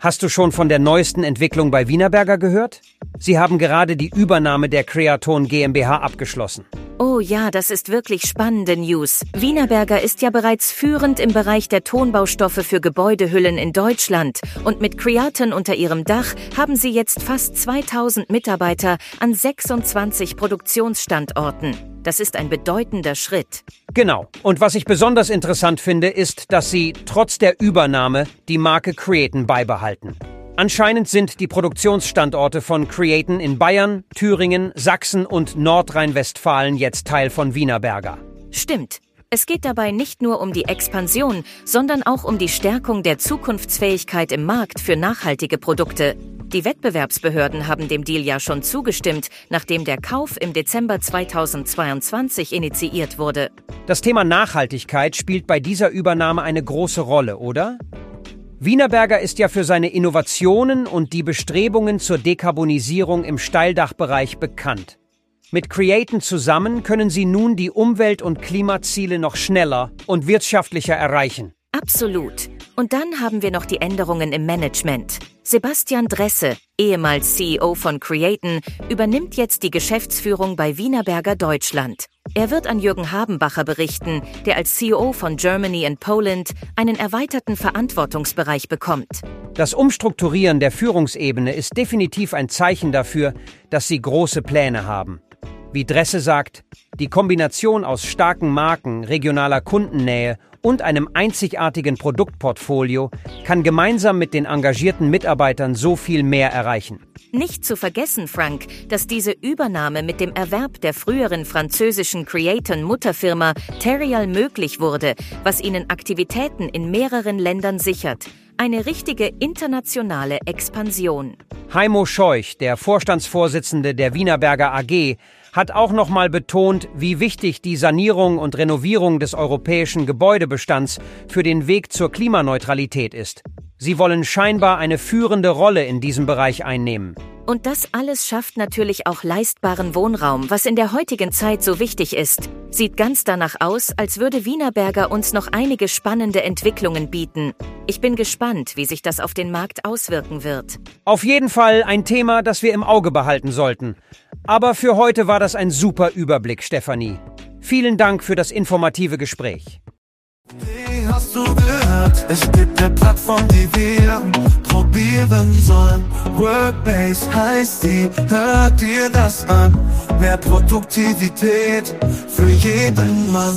hast du schon von der neuesten Entwicklung bei Wienerberger gehört? Sie haben gerade die Übernahme der Creaton GmbH abgeschlossen. Oh ja, das ist wirklich spannende News. Wienerberger ist ja bereits führend im Bereich der Tonbaustoffe für Gebäudehüllen in Deutschland und mit Creaton unter ihrem Dach haben sie jetzt fast 2000 Mitarbeiter an 26 Produktionsstandorten. Das ist ein bedeutender Schritt. Genau. Und was ich besonders interessant finde, ist, dass sie trotz der Übernahme die Marke Creaton beibehalten. Anscheinend sind die Produktionsstandorte von Creaton in Bayern, Thüringen, Sachsen und Nordrhein-Westfalen jetzt Teil von Wienerberger. Stimmt. Es geht dabei nicht nur um die Expansion, sondern auch um die Stärkung der Zukunftsfähigkeit im Markt für nachhaltige Produkte. Die Wettbewerbsbehörden haben dem Deal ja schon zugestimmt, nachdem der Kauf im Dezember 2022 initiiert wurde. Das Thema Nachhaltigkeit spielt bei dieser Übernahme eine große Rolle, oder? Wienerberger ist ja für seine Innovationen und die Bestrebungen zur Dekarbonisierung im Steildachbereich bekannt. Mit Createn zusammen können sie nun die Umwelt- und Klimaziele noch schneller und wirtschaftlicher erreichen. Absolut. Und dann haben wir noch die Änderungen im Management. Sebastian Dresse, ehemals CEO von Createn, übernimmt jetzt die Geschäftsführung bei Wienerberger Deutschland. Er wird an Jürgen Habenbacher berichten, der als CEO von Germany and Poland einen erweiterten Verantwortungsbereich bekommt. Das Umstrukturieren der Führungsebene ist definitiv ein Zeichen dafür, dass sie große Pläne haben. Wie Dresse sagt, die Kombination aus starken Marken, regionaler Kundennähe und einem einzigartigen Produktportfolio kann gemeinsam mit den engagierten Mitarbeitern so viel mehr erreichen. Nicht zu vergessen, Frank, dass diese Übernahme mit dem Erwerb der früheren französischen Creaton-Mutterfirma Terrial möglich wurde, was ihnen Aktivitäten in mehreren Ländern sichert. Eine richtige internationale Expansion. Heimo Scheuch, der Vorstandsvorsitzende der Wienerberger AG, hat auch nochmal betont, wie wichtig die Sanierung und Renovierung des europäischen Gebäudebestands für den Weg zur Klimaneutralität ist. Sie wollen scheinbar eine führende Rolle in diesem Bereich einnehmen. Und das alles schafft natürlich auch leistbaren Wohnraum, was in der heutigen Zeit so wichtig ist. Sieht ganz danach aus, als würde Wienerberger uns noch einige spannende Entwicklungen bieten. Ich bin gespannt, wie sich das auf den Markt auswirken wird. Auf jeden Fall ein Thema, das wir im Auge behalten sollten. Aber für heute war das ein super Überblick, Stefanie. Vielen Dank für das informative Gespräch. Wie hast du gehört? Es gibt eine Plattform, die wir probieren sollen. Workbase heißt die, hört dir das an. Mehr Produktivität für jeden Mann.